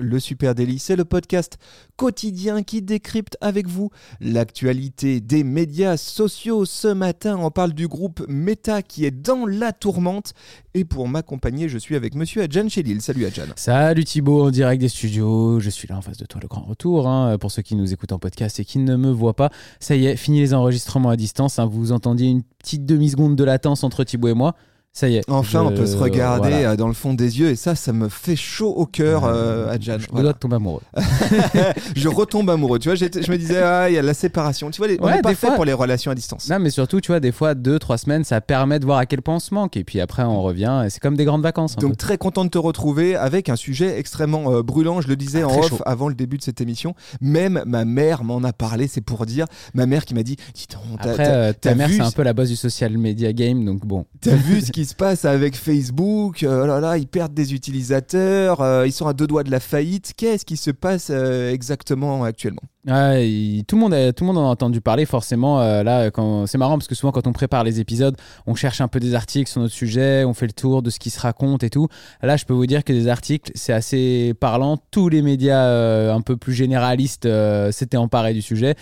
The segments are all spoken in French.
Le Super Daily, c'est le podcast quotidien qui décrypte avec vous l'actualité des médias sociaux. Ce matin, on parle du groupe Meta qui est dans la tourmente. Et pour m'accompagner, je suis avec monsieur Adjan Chelil. Salut Adjan. Salut Thibaut, en direct des studios. Je suis là en face de toi, le grand retour. hein, pour ceux qui nous écoutent en podcast et qui ne me voient pas, ça y est, fini les enregistrements à distance. hein. vous entendiez une petite demi-seconde de latence entre Thibaut et moi. Ça y est. Enfin, je- on peut se regarder voilà. euh, dans le fond des yeux et ça, ça me fait chaud au cœur, euh, Adjan. Je Voilà. tomber amoureux. je retombe amoureux. Tu vois, je me disais, ah, il y a la séparation. Tu vois, les- on Ouais, pas des fait fois- pour les relations à distance. Non, mais surtout, tu vois, des fois, deux, trois semaines, ça permet de voir à quel point on se manque. Et puis après, on revient. Et c'est comme des grandes vacances. Donc peu. très content de te retrouver avec un sujet extrêmement euh, brûlant. Je le disais Ah, en off chaud. avant le début de cette émission. Même ma mère m'en a parlé. C'est pour dire ma mère qui m'a dit, dis donc, Après, euh, ta mère, c'est un peu la base du social media game. Donc bon. T'as vu ce qui se passe avec Facebook euh, Oh ils perdent des utilisateurs, euh, ils sont à deux doigts de la faillite. Qu'est-ce qui se passe euh, exactement actuellement? Tout, le monde a, tout le monde en a entendu parler forcément. euh, là, quand c'est marrant parce que souvent quand on prépare les épisodes, on cherche un peu des articles sur notre sujet, on fait le tour de ce qui se raconte et tout. Là, je peux vous dire que des articles, c'est assez parlant. Tous les médias euh, un peu plus généralistes euh, s'étaient emparés du sujet.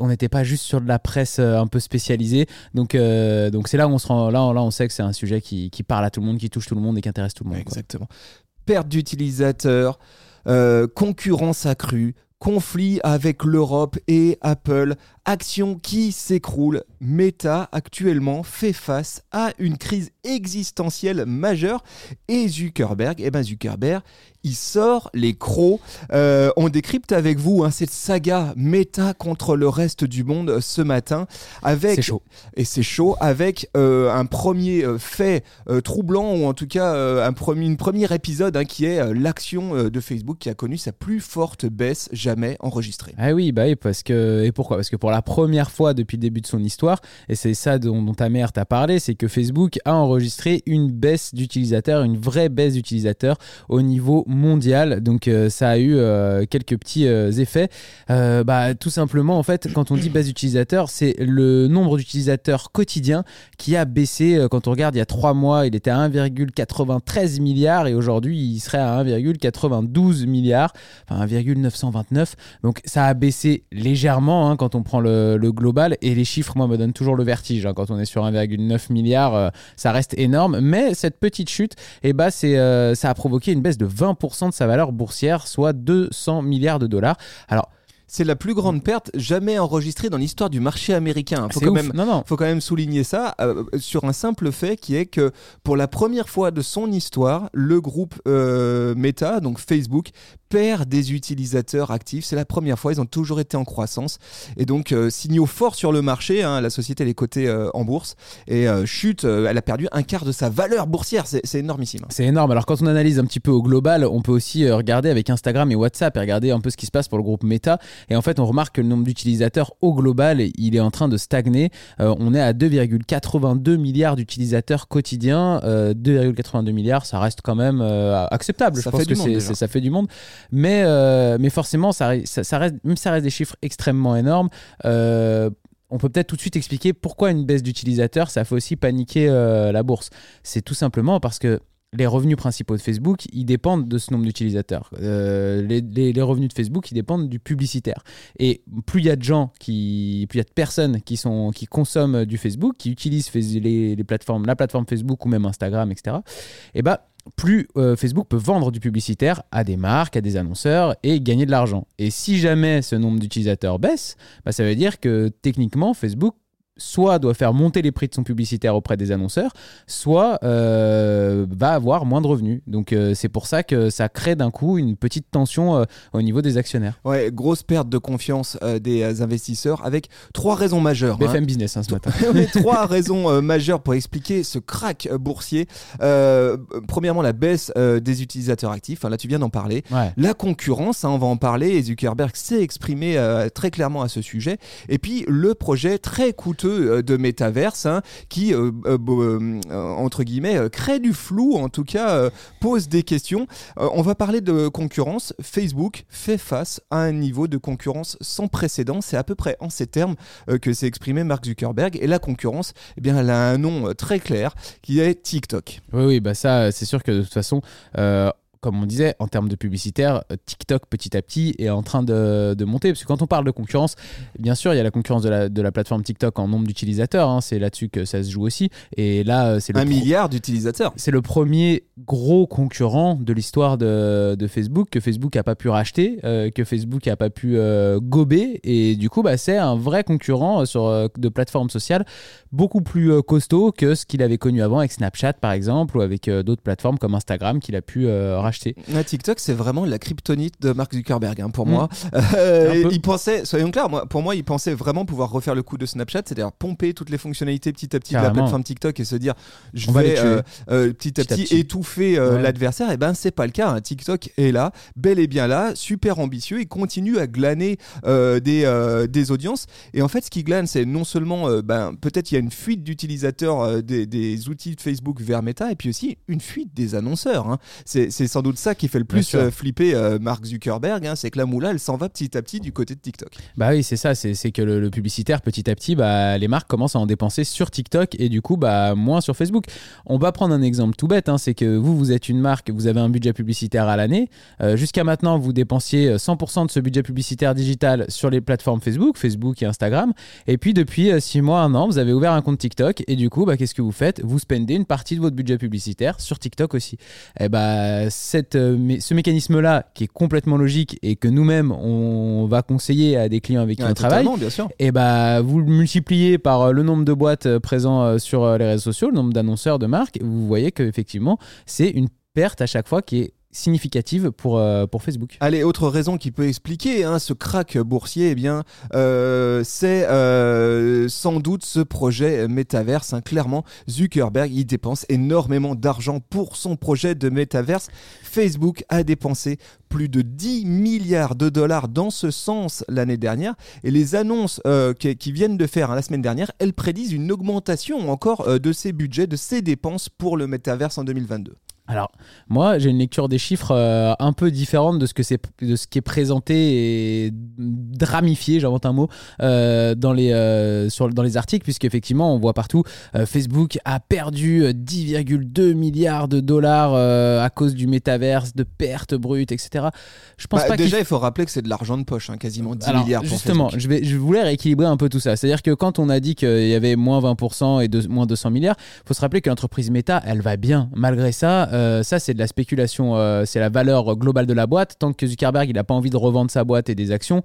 On n'était pas juste sur de la presse un peu spécialisée. Donc, c'est là où on se rend, là, on sait que c'est un sujet qui, parle à tout le monde, qui touche tout le monde et qui intéresse tout le monde. Exactement. Perte d'utilisateurs, concurrence accrue, conflit avec l'Europe et Apple, action qui s'écroule. Meta actuellement fait face à une crise existentielle majeure et Zuckerberg, eh ben Zuckerberg, il sort les crocs. Euh, on décrypte avec vous hein, cette saga Meta contre le reste du monde ce matin avec C'est chaud. et c'est chaud avec euh, un premier euh, fait euh, troublant ou en tout cas euh, un premier, une première épisode hein, qui est euh, l'action euh, de Facebook qui a connu sa plus forte baisse jamais enregistrée. Ah oui, bah oui, parce que et pourquoi? Parce que pour la première fois depuis le début de son histoire, et c'est ça dont, dont ta mère t'a parlé, c'est que Facebook a enregistré une baisse d'utilisateurs, une vraie baisse d'utilisateurs au niveau mondial. Donc euh, ça a eu euh, quelques petits euh, effets. Bah tout simplement en fait, quand on dit baisse d'utilisateurs, c'est le nombre d'utilisateurs quotidiens qui a baissé. Quand on regarde, il y a trois mois, il était à 1,93 milliards et aujourd'hui, il serait à 1,92 milliards, enfin 1,929. Donc ça a baissé légèrement hein, quand on prend le, global et les chiffres, moi, me donnent toujours le vertige. hein. Quand on est sur 1,9 milliard, ça reste énorme. Mais cette petite chute, eh euh, ça a provoqué une baisse de 20% de sa valeur boursière, soit 200 milliards de dollars. Alors, C'est la plus grande perte jamais enregistrée dans l'histoire du marché américain. Faut c'est quand ouf. même Non, non. faut quand même souligner ça euh, sur un simple fait qui est que pour la première fois de son histoire, le groupe euh, Meta, donc Facebook, perd des utilisateurs actifs. C'est la première fois, ils ont toujours été en croissance. Et donc, euh, signaux forts sur le marché, hein, la société elle est cotée en bourse et chute, elle a perdu un quart de sa valeur boursière. C'est énormissime. C'est énorme. Alors quand on analyse un petit peu au global, on peut aussi regarder avec Instagram et WhatsApp et regarder un peu ce qui se passe pour le groupe Meta. Et en fait, on remarque que le nombre d'utilisateurs au global, il est en train de stagner. Euh, on est à 2,82 milliards d'utilisateurs quotidiens. Euh, 2,82 milliards, ça reste quand même euh, acceptable. Ça Je pense fait du que monde, c'est- déjà. c'est- ça fait du monde. Mais, euh, mais forcément, ça, ça, ça reste, même ça reste des chiffres extrêmement énormes. euh, on peut peut-être tout de suite expliquer pourquoi une baisse d'utilisateurs, ça fait aussi paniquer euh, la bourse. C'est tout simplement parce que les revenus principaux de Facebook, ils dépendent de ce nombre d'utilisateurs. Euh, les, revenus de Facebook, ils dépendent du publicitaire. Et plus il y a de gens qui, plus il y a de personnes qui sont, qui consomment du Facebook, qui utilisent les plateformes, la plateforme Facebook ou même Instagram, etc. Et bah plus euh, Facebook peut vendre du publicitaire à des marques, à des annonceurs et gagner de l'argent. Et si jamais ce nombre d'utilisateurs baisse, bah, ça veut dire que techniquement Facebook soit doit faire monter les prix de son publicitaire auprès des annonceurs, soit euh, va avoir moins de revenus. Donc euh, c'est pour ça que ça crée d'un coup une petite tension euh, au niveau des actionnaires. Ouais, grosse perte de confiance des investisseurs avec trois raisons majeures. hein. BFM Business hein, ce matin. Trois raisons majeures pour expliquer ce crack boursier. Premièrement, la baisse des utilisateurs actifs. Enfin, là, tu viens d'en parler. Ouais. La concurrence, hein, on va en parler. Et Zuckerberg s'est exprimé très clairement à ce sujet. Et puis, le projet très coûteux honteux de métaverse hein, qui, entre guillemets, crée du flou, en tout cas, pose des questions. on va parler de concurrence. Facebook fait face à un niveau de concurrence sans précédent. C'est à peu près en ces termes que s'est exprimé Mark Zuckerberg. Et la concurrence, eh bien, elle a un nom très clair qui est TikTok. Oui, oui, bah ça, c'est sûr que de toute façon, euh, comme on disait, en termes de publicitaire, euh, TikTok petit à petit est en train de, monter. Parce que quand on parle de concurrence, bien sûr, il y a la concurrence de la, de la plateforme TikTok en nombre d'utilisateurs. Hein, c'est là-dessus que ça se joue aussi. Et là, euh, c'est un milliard d'utilisateurs. C'est le premier gros concurrent de l'histoire de, Facebook que Facebook n'a pas pu racheter, euh, que Facebook n'a pas pu gober. Et du coup, bah, c'est un vrai concurrent sur, de plateformes sociales beaucoup plus costaud que ce qu'il avait connu avant avec Snapchat, par exemple, ou avec d'autres plateformes comme Instagram qu'il a pu racheter TikTok, c'est vraiment la kryptonite de Mark Zuckerberg hein, pour mm. moi. Euh, il pensait, soyons clairs, moi, pour moi, il pensait vraiment pouvoir refaire le coup de Snapchat, c'est-à-dire pomper toutes les fonctionnalités petit à petit de la plateforme TikTok et se dire, je vais euh, euh, petit, à petit, étouffer l'adversaire. Et eh ben, c'est pas le cas. Hein. TikTok est là, bel et bien là, super ambitieux. Il continue à glaner des, des audiences. Et en fait, ce qui glane, c'est non seulement, ben, peut-être il y a une fuite d'utilisateurs des, des, outils de Facebook vers Meta, et puis aussi une fuite des annonceurs. Hein. C'est sans doute ça qui fait le plus euh, flipper euh, Mark Zuckerberg, hein, c'est que la moula, elle s'en va petit à petit du côté de TikTok. Bah oui, c'est ça, c'est que le, publicitaire, petit à petit, bah, les marques commencent à en dépenser sur TikTok et du coup, bah, moins sur Facebook. On va prendre un exemple tout bête, hein, c'est que vous, vous êtes une marque, vous avez un budget publicitaire à l'année. Euh, jusqu'à maintenant, vous dépensiez 100% de ce budget publicitaire digital sur les plateformes Facebook, Facebook et Instagram. Et puis, depuis 6 mois, un an, vous avez ouvert un compte TikTok et du coup, bah, qu'est-ce que vous faites? Vous spendez une partie de votre budget publicitaire sur TikTok aussi. Et eh bah, cette, euh, ce mécanisme-là, qui est complètement logique et que nous-mêmes, on va conseiller à des clients avec qui on travaille, et bah, vous le multipliez par euh, le nombre de boîtes euh, présents sur les réseaux sociaux, le nombre d'annonceurs de marques, vous voyez qu'effectivement, c'est une perte à chaque fois qui est significative pour, euh, pour Facebook. Allez, autre raison qui peut expliquer hein, ce crack boursier, eh bien, euh, c'est euh, sans doute ce projet métaverse. Hein. Clairement, Zuckerberg, il dépense énormément d'argent pour son projet de métaverse. Facebook a dépensé plus de 10 milliards de dollars dans ce sens l'année dernière. Et les annonces qui, viennent de faire hein, la semaine dernière, elles prédisent une augmentation encore de ses budgets, de ses dépenses pour le métaverse en 2022. Alors, moi, j'ai une lecture des chiffres euh, un peu différente de ce, que c'est, de ce qui est présenté et dramifié, j'invente un mot, euh, dans, les, euh, sur, dans les articles, puisqu'effectivement, on voit partout, Facebook a perdu 10,2 milliards de dollars à cause du métaverse, de pertes brutes, etc. Je pense bah, pas déjà, il faut rappeler que c'est de l'argent de poche, hein, quasiment 10 milliards. Pour justement, je, vais, je voulais rééquilibrer un peu tout ça. C'est-à-dire que quand on a dit qu'il y avait moins 20% et de, moins 200 milliards, il faut se rappeler que l'entreprise Meta, elle va bien. Malgré ça, euh, ça, c'est de la spéculation. Euh, c'est la valeur globale de la boîte. Tant que Zuckerberg, il n'a pas envie de revendre sa boîte et des actions,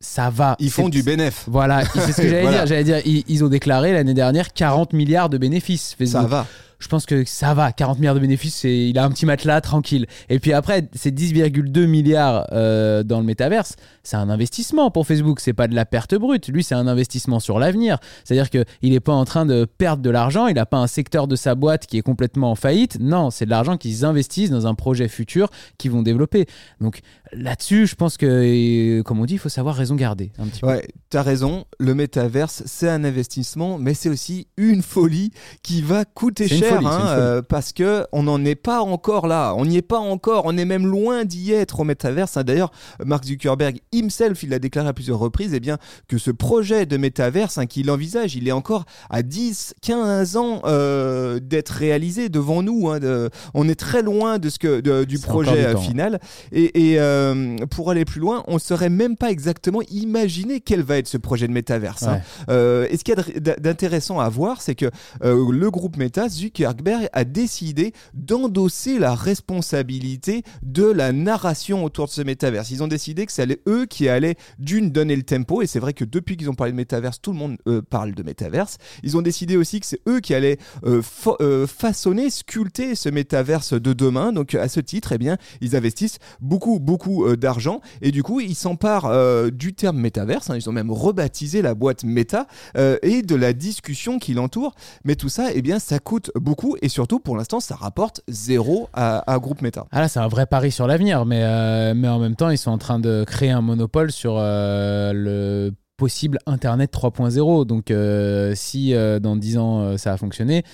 ça va. Ils font du bénéfice. Voilà, c'est ce que j'allais dire. J'allais dire, ils, ils, ont déclaré l'année dernière 40 milliards de bénéfices. Ça va je pense que ça va. 40 milliards de bénéfices, il a un petit matelas tranquille. Et puis après, c'est 10,2 milliards euh, dans le métaverse. C'est un investissement pour Facebook. C'est pas de la perte brute. Lui, c'est un investissement sur l'avenir. C'est-à-dire qu'il n'est pas en train de perdre de l'argent. Il n'a pas un secteur de sa boîte qui est complètement en faillite. Non, c'est de l'argent qu'ils investissent dans un projet futur qu'ils vont développer. Donc là-dessus, je pense que, comme on dit, il faut savoir raison garder. Un petit ouais, tu as raison. Le métaverse, c'est un investissement, mais c'est aussi une folie qui va coûter cher Hein, euh, parce que on n'en est pas encore là. On n'y est pas encore. On est même loin d'y être au métaverse. Hein. D'ailleurs, Mark Zuckerberg himself, il a déclaré à plusieurs reprises, eh bien, que ce projet de métaverse hein, qu'il envisage, il est encore à 10, 15 ans euh, d'être réalisé devant nous. on est très loin de ce que du projet euh, final. Et, pour aller plus loin, on saurait même pas exactement imaginer quel va être ce projet de métaverse. et ce qu'il y a d'intéressant à voir, c'est que le groupe Meta, Zuckerberg Zuckerberg a décidé d'endosser la responsabilité de la narration autour de ce métaverse. Ils ont décidé que c'est eux qui allaient d'une donner le tempo, et c'est vrai que depuis qu'ils ont parlé de métaverse, tout le monde euh, parle de métaverse. Ils ont décidé aussi que c'est eux qui allaient euh, euh, façonner, sculpter ce métaverse de demain. Donc à ce titre, eh bien, ils investissent beaucoup, beaucoup d'argent, et du coup, ils s'emparent du terme métaverse. Hein. ils ont même rebaptisé la boîte Meta et de la discussion qui l'entoure. Mais tout ça, eh bien, ça coûte beaucoup et surtout pour l'instant ça rapporte zéro à, Groupe Meta. Ah là c'est un vrai pari sur l'avenir mais, euh, mais en même temps ils sont en train de créer un monopole sur euh, le possible Internet 3.0. Donc euh, si dans 10 ans ça a fonctionné,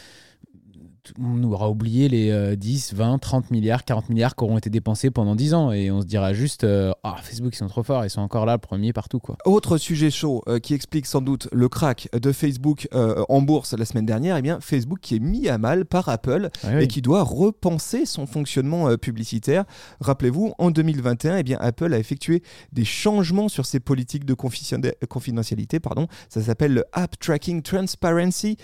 on aura oublié les euh, 10, 20, 30 milliards, 40 milliards qui auront été dépensés pendant 10 ans. Et on se dira juste, euh, ah, Facebook, ils sont trop forts, ils sont encore là, premier partout. quoi. Autre sujet chaud euh, qui explique sans doute le crack de Facebook euh, en bourse la semaine dernière, eh bien Facebook qui est mis à mal par Apple Ah oui. et qui doit repenser son fonctionnement euh, publicitaire. Rappelez-vous, en 2021, eh bien Apple a effectué des changements sur ses politiques de confidentia- confidentialité. Pardon. Ça s'appelle le App Tracking Transparency.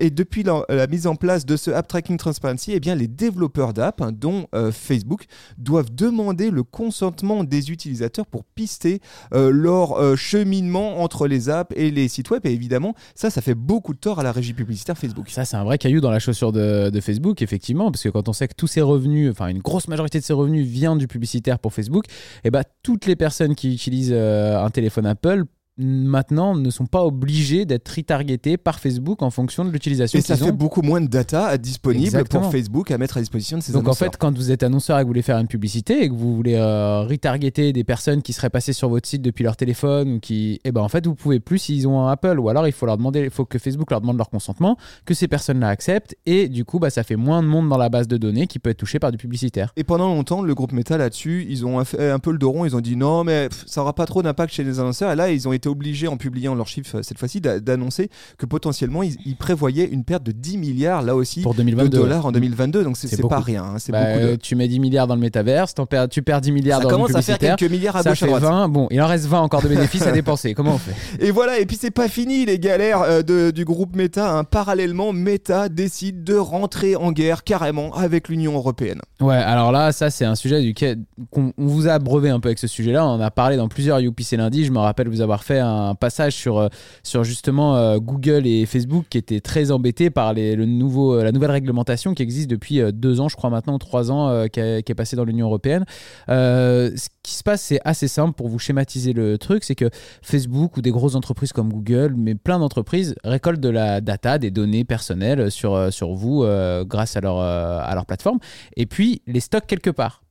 Et depuis la, la mise en place de ce App Tracking Transparency, eh bien les développeurs d'app, hein, dont euh, Facebook, doivent demander le consentement des utilisateurs pour pister euh, leur euh, cheminement entre les apps et les sites web. Et évidemment, ça, ça fait beaucoup de tort à la régie publicitaire Facebook. Ça, c'est un vrai caillou dans la chaussure de, Facebook, effectivement, parce que quand on sait que tous ses revenus, enfin une grosse majorité de ses revenus vient du publicitaire pour Facebook, et bah toutes les personnes qui utilisent un téléphone Apple maintenant ne sont pas obligées d'être retargetées par Facebook en fonction de l'utilisation Et ça fait ont. beaucoup moins de data disponible Exactement. pour Facebook à mettre à disposition de ses Donc en fait, quand vous êtes annonceur et que vous voulez faire une publicité et que vous voulez euh, retargeter des personnes qui seraient passées sur votre site depuis leur téléphone ou qui, eh ben en fait, vous pouvez plus s'ils ont un Apple ou alors il faut leur demander, il faut que Facebook leur demande leur consentement, que ces personnes-là acceptent et du coup, bah, ça fait moins de monde dans la base de données qui peut être touché par du publicitaire. Et pendant longtemps, le groupe Meta là-dessus, ils ont fait un peu le dos rond. Ils ont dit non, mais pff, ça aura pas trop d'impact chez les annonceurs. Et là, ils ont été obligés, en publiant leurs chiffres euh, cette fois-ci, d'a- d'annoncer que potentiellement, ils, ils prévoyaient une perte de 10 milliards là aussi Pour de 2022. dollars en 2022. Donc c'est pas rien. hein, C'est Bah, beaucoup de... euh, Tu mets 10 milliards dans le métaverse, perds, tu perds 10 milliards Ça dans le commence à faire publicitaire. quelques milliards à Ça gauche à droite. 20, bon, il en reste 20 encore de bénéfices à dépenser. Comment on fait? Et voilà, et puis c'est pas fini les galères euh, de- du groupe Meta. hein. Parallèlement, Meta décide de rentrer en guerre carrément avec l'Union européenne. Ouais, alors là, ça c'est un sujet duquel on vous a abreuvé un peu avec ce sujet-là. On en a parlé dans plusieurs UPC lundi. Je me rappelle vous avoir fait un passage sur, euh, sur justement euh, Google et Facebook qui étaient très embêtés par le nouveau, euh, la nouvelle réglementation qui existe depuis deux ans, je crois maintenant, trois ans, qui, est passée dans l'Union européenne. Ce qui se passe, c'est assez simple pour vous schématiser le truc, c'est que Facebook ou des grosses entreprises comme Google, mais plein d'entreprises récoltent de la data, des données personnelles sur, sur vous grâce à leur, à leur plateforme et puis les stockent quelque part.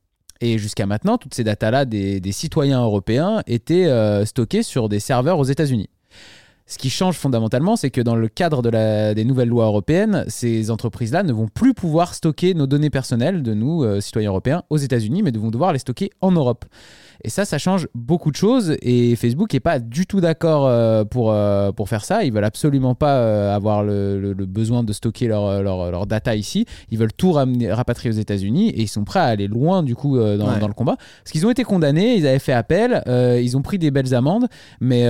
Et jusqu'à maintenant, toutes ces datas-là des, citoyens européens étaient euh, stockées sur des serveurs aux États-Unis. Ce qui change fondamentalement, c'est que dans le cadre des nouvelles lois européennes, ces entreprises-là ne vont plus pouvoir stocker nos données personnelles de nous, euh, citoyens européens, aux États-Unis, mais devront devoir les stocker en Europe. Et ça, ça change beaucoup de choses. Et Facebook n'est pas du tout d'accord euh, pour, euh, pour faire ça. Ils veulent absolument pas euh, avoir le, le- le besoin de stocker leur, leur, leur data ici. Ils veulent tout ramener, rapatrier aux États-Unis et ils sont prêts à aller loin du coup dans, Ouais. dans le combat. Parce qu'ils ont été condamnés, ils avaient fait appel, ils ont pris des belles amendes, mais,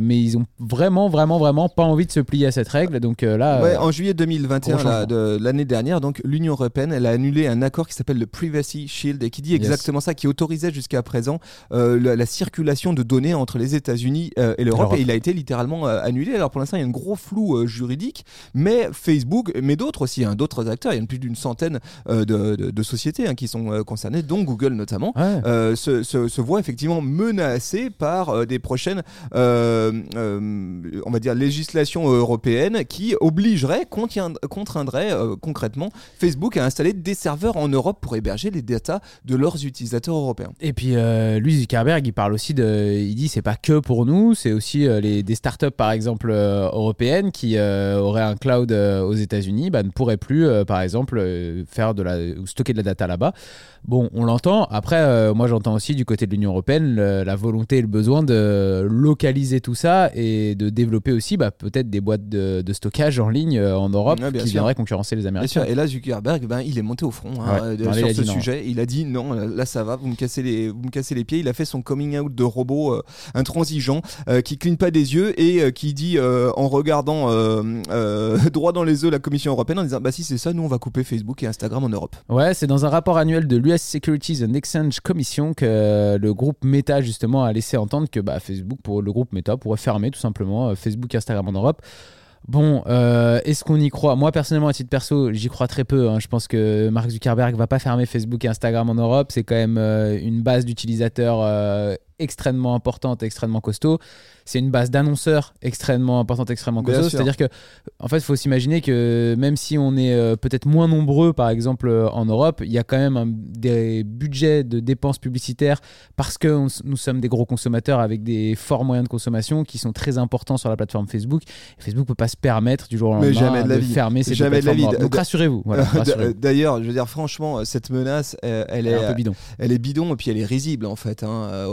mais ils ont vraiment, vraiment, vraiment pas envie de se plier à cette règle. Donc là, Ouais, en juillet 2021 gros là, changement. de l'année dernière, donc l'Union européenne, elle a annulé un accord qui s'appelle le Privacy Shield et qui dit Yes. exactement ça, qui autorisait jusqu'à présent euh, la, la circulation de données entre les États-Unis euh, et l'Europe. Et il a été littéralement euh, annulé. Alors pour l'instant, il y a un gros flou juridique, mais Facebook, mais d'autres aussi, hein, d'autres acteurs, il y a plus d'une centaine de, de- de sociétés hein, qui sont concernées, dont Google notamment. ouais. se, se, se voit effectivement menacé par des prochaines, on va dire, législations européennes qui obligeraient, contient- contraindraient euh, concrètement Facebook à installer des serveurs en Europe pour héberger les datas de leurs utilisateurs européens. Et puis euh, lui Zuckerberg, il parle aussi de, il dit c'est pas que pour nous, c'est aussi euh, les des startups par exemple euh, européennes qui euh, auraient un cloud euh, aux États-Unis, bah, ne pourraient plus euh, par exemple euh, faire de la ou stocker de la data là-bas. Bon, on l'entend. Après, euh, moi j'entends aussi du côté de l'Union européenne le- la volonté et le besoin de localiser tout ça et de développer aussi bah, peut-être des boîtes de, de stockage en ligne euh, en Europe Ouais, qui sûr. viendraient concurrencer les Américains. et là Zuckerberg, ben, il est monté au front hein, Ouais. euh, sur ce dit non. sujet. Il a dit non, là, là, ça va, vous me cassez les, vous me cassez les pieds. Il a fait son coming out de robot euh, intransigeant euh, qui cligne pas des yeux et euh, qui dit en regardant droit dans les yeux la Commission européenne en disant bah si c'est ça, nous on va couper Facebook et Instagram en Europe. Ouais, c'est dans un rapport annuel de l'US Securities and Exchange Commission que le groupe Meta justement a laissé entendre que bah, Facebook pour le groupe Meta pourrait fermer tout simplement Facebook et Instagram en Europe. Bon, euh, est-ce qu'on y croit? Moi personnellement, à titre perso, j'y crois très peu. hein. Je pense que Mark Zuckerberg va pas fermer Facebook et Instagram en Europe. C'est quand même euh, une base d'utilisateurs euh, extrêmement importante, extrêmement costaud. C'est une base d'annonceurs extrêmement importante, extrêmement costaud. C'est-à-dire que, en fait, il faut s'imaginer que même si on est euh, peut-être moins nombreux, par exemple, euh, en Europe, il y a quand même un- des budgets de dépenses publicitaires parce que on nous sommes des gros consommateurs avec des forts moyens de consommation qui sont très importants sur la plateforme Facebook. Et Facebook peut pas se permettre du jour au Mais lendemain jamais de la vie. fermer deux Jamais de la plateformes. vie. Donc rassurez-vous. Voilà. D'ailleurs, je veux dire, franchement, cette menace, euh, elle, Elle est est, un peu bidon. elle est bidon et puis elle est risible en fait. hein. Euh,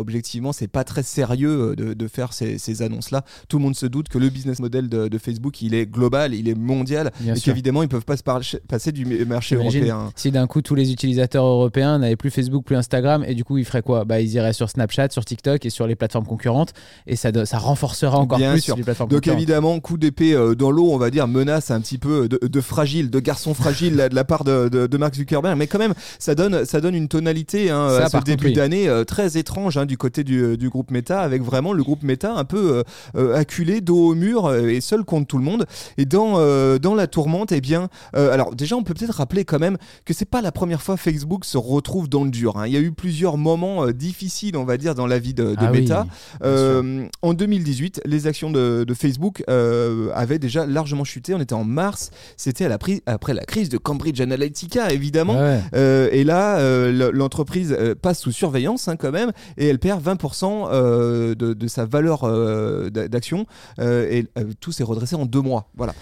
c'est pas très sérieux euh, de, de faire ces, ces annonces-là. Tout le monde se doute que le business model de, de Facebook, il est global, il est mondial Bien et qu'évidemment, ils peuvent pas se passer du marché européen. Si d'un coup tous les utilisateurs européens n'avaient plus Facebook, plus Instagram, et du coup ils feraient quoi? Bah ils iraient sur Snapchat, sur TikTok et sur les plateformes concurrentes, et ça, ça renforcera encore Bien plus sûr. les plateformes Donc concurrentes. évidemment, coup d'épée euh, dans l'eau, on va dire, menace un petit peu de, de fragile, de garçon fragile de la part de, de- Mark Zuckerberg, mais quand même, ça donne, ça donne une tonalité hein, Ça, à ce par contre, début d'année euh, très étrange hein, du côté du, du groupe Meta, avec vraiment le groupe Meta un peu euh, euh, acculé, dos au mur euh, et seul contre tout le monde. Et dans, euh, dans la tourmente, eh bien, euh, alors déjà, on peut peut-être rappeler quand même que c'est pas la première fois Facebook se retrouve dans le dur. hein. Il y a eu plusieurs moments euh, difficiles, on va dire, dans la vie de, de Ah oui, Euh, en 2018, les actions de, de Facebook euh, avaient déjà largement chuté. On était en mars. C'était après la crise de Cambridge Analytica, évidemment. Ouais. Euh, et là, euh, l'entreprise euh, passe sous surveillance hein, quand même, et elle perd 20% euh, de, de sa valeur euh, d'a- d'action. euh, et tout s'est redressé en deux mois. Voilà.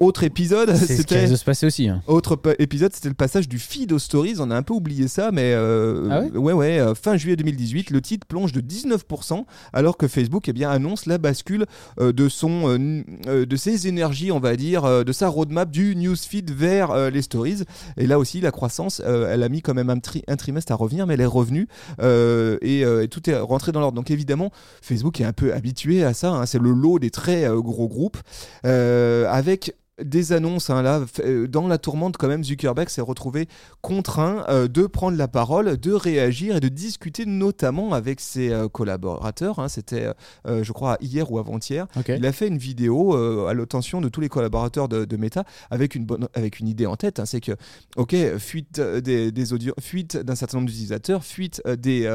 Autre épisode, ce c'était. de se passer aussi. hein. Autre épisode, c'était le passage du feed aux stories. On a un peu oublié ça, mais Ah ouais? ouais, fin juillet 2018, le titre plonge de 19%, alors que Facebook eh bien, annonce la bascule de, son, de ses énergies, on va dire, de sa roadmap du newsfeed vers les stories. Et là aussi, la croissance, elle a mis quand même un, tri- un trimestre à revenir, mais elle est revenue et, et tout est rentré dans l'ordre. Donc évidemment, Facebook est un peu habitué à ça. hein. C'est le lot des très euh, gros groupes euh, avec des annonces hein, là euh, dans la tourmente quand même Zuckerberg s'est retrouvé contraint euh, de prendre la parole de réagir et de discuter notamment avec ses euh, collaborateurs hein. c'était euh, je crois hier ou avant-hier il a fait une vidéo à l'attention de tous les collaborateurs de, de Meta avec une bonne avec une idée en tête hein. c'est que ok fuite des, des audio fuite d'un certain nombre d'utilisateurs fuite des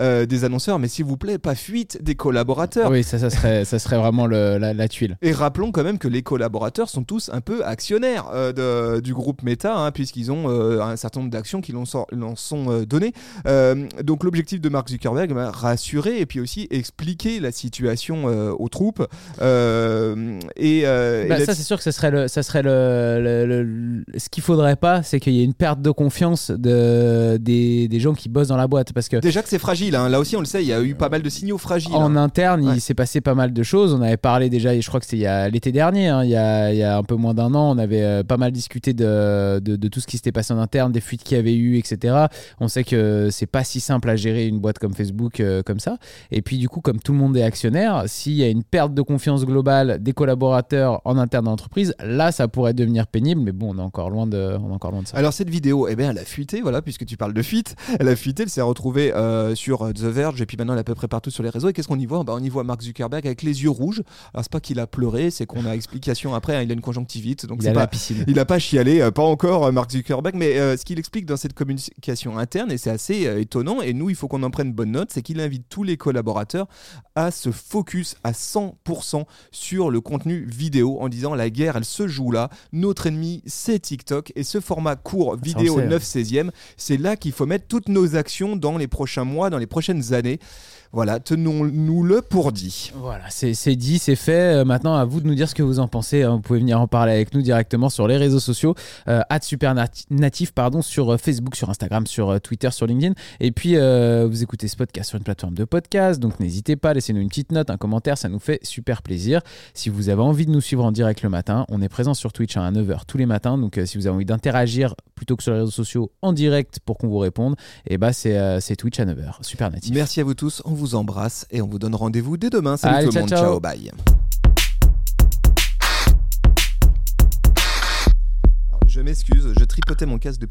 des annonceurs mais s'il vous plaît pas fuite des collaborateurs Oui, ça, ça serait, ça serait vraiment le- la, la tuile. et rappelons quand même que les collaborateurs sont tous un peu actionnaires euh, de- du groupe Meta, hein, puisqu'ils ont euh, un certain nombre d'actions qui l'en sont, euh, données. Donc l'objectif de Mark Zuckerberg, bah, rassurer et puis aussi expliquer la situation aux troupes. Et, et Bah, ça, c'est sûr que ça serait le, ça serait le, le- le- le- ce qu'il faudrait pas, c'est qu'il y ait une perte de confiance de, des, des gens qui bossent dans la boîte, parce que Déjà que c'est fragile, hein. là aussi on le sait, il y a eu pas mal de signaux fragiles. En hein. interne, Ouais. il s'est passé pas mal de choses. On avait parlé déjà, et je crois que c'était il y a l'été dernier, il, y a, il y a un peu moins d'un an, on avait euh, pas mal discuté de, de, de tout ce qui s'était passé en interne, des fuites qu'il y avait eu, etc. On sait que c'est pas si simple à gérer une boîte comme Facebook euh, comme ça. Et puis du coup, comme tout le monde est actionnaire, s'il y a une perte de confiance globale des collaborateurs en interne dans l'entreprise, là, ça pourrait devenir pénible. Mais bon, on est encore loin de, on est encore loin de ça. Alors cette vidéo, eh bien, elle a fuité, voilà, puisque tu parles de fuite, elle a fuité, elle s'est retrouvée euh, sur The Verge et puis maintenant elle est à peu près partout sur les réseaux. Et qu'est-ce qu'on y voit? Bah, On y voit Mark Zuckerberg avec les yeux rouges. Alors c'est pas qu'il a pleuré, c'est qu'on a explication après, hein, il a une conjonctivite, donc il c'est a pas, la piscine. il n'a pas chialé, euh, pas encore euh, Mark Zuckerberg, mais euh, ce qu'il explique dans cette communication interne, et c'est assez euh, étonnant, et nous il faut qu'on en prenne bonne note, c'est qu'il invite tous les collaborateurs à se focus à 100% sur le contenu vidéo en disant la guerre elle se joue là, notre ennemi c'est TikTok, et ce format court vidéo on le sait, 9 16e, c'est là qu'il faut mettre toutes nos actions dans les prochains mois, dans les prochaines années. Voilà, tenons-nous le pour dit. Voilà, c'est dit, c'est fait. Euh, maintenant, à vous de nous dire ce que vous en pensez. hein. Vous pouvez venir en parler avec nous directement sur les réseaux sociaux, euh, @supernatif pardon, sur euh, Facebook, sur Instagram, sur euh, Twitter, sur LinkedIn. Et puis, euh, vous écoutez ce podcast sur une plateforme de podcast, donc n'hésitez pas, laissez-nous une petite note, un commentaire, ça nous fait super plaisir. Si vous avez envie de nous suivre en direct le matin, on est présent sur Twitch hein, à 9h tous les matins. Donc, euh, si vous avez envie d'interagir plutôt que sur les réseaux sociaux en direct pour qu'on vous réponde, et bah c'est Twitch à 9h, super natif. Merci à vous tous, on vous embrasse et on vous donne rendez-vous dès demain. Salut Allez, tout le ciao, monde, ciao. ciao bye. Alors, Je m'excuse, je tripotais mon casque depuis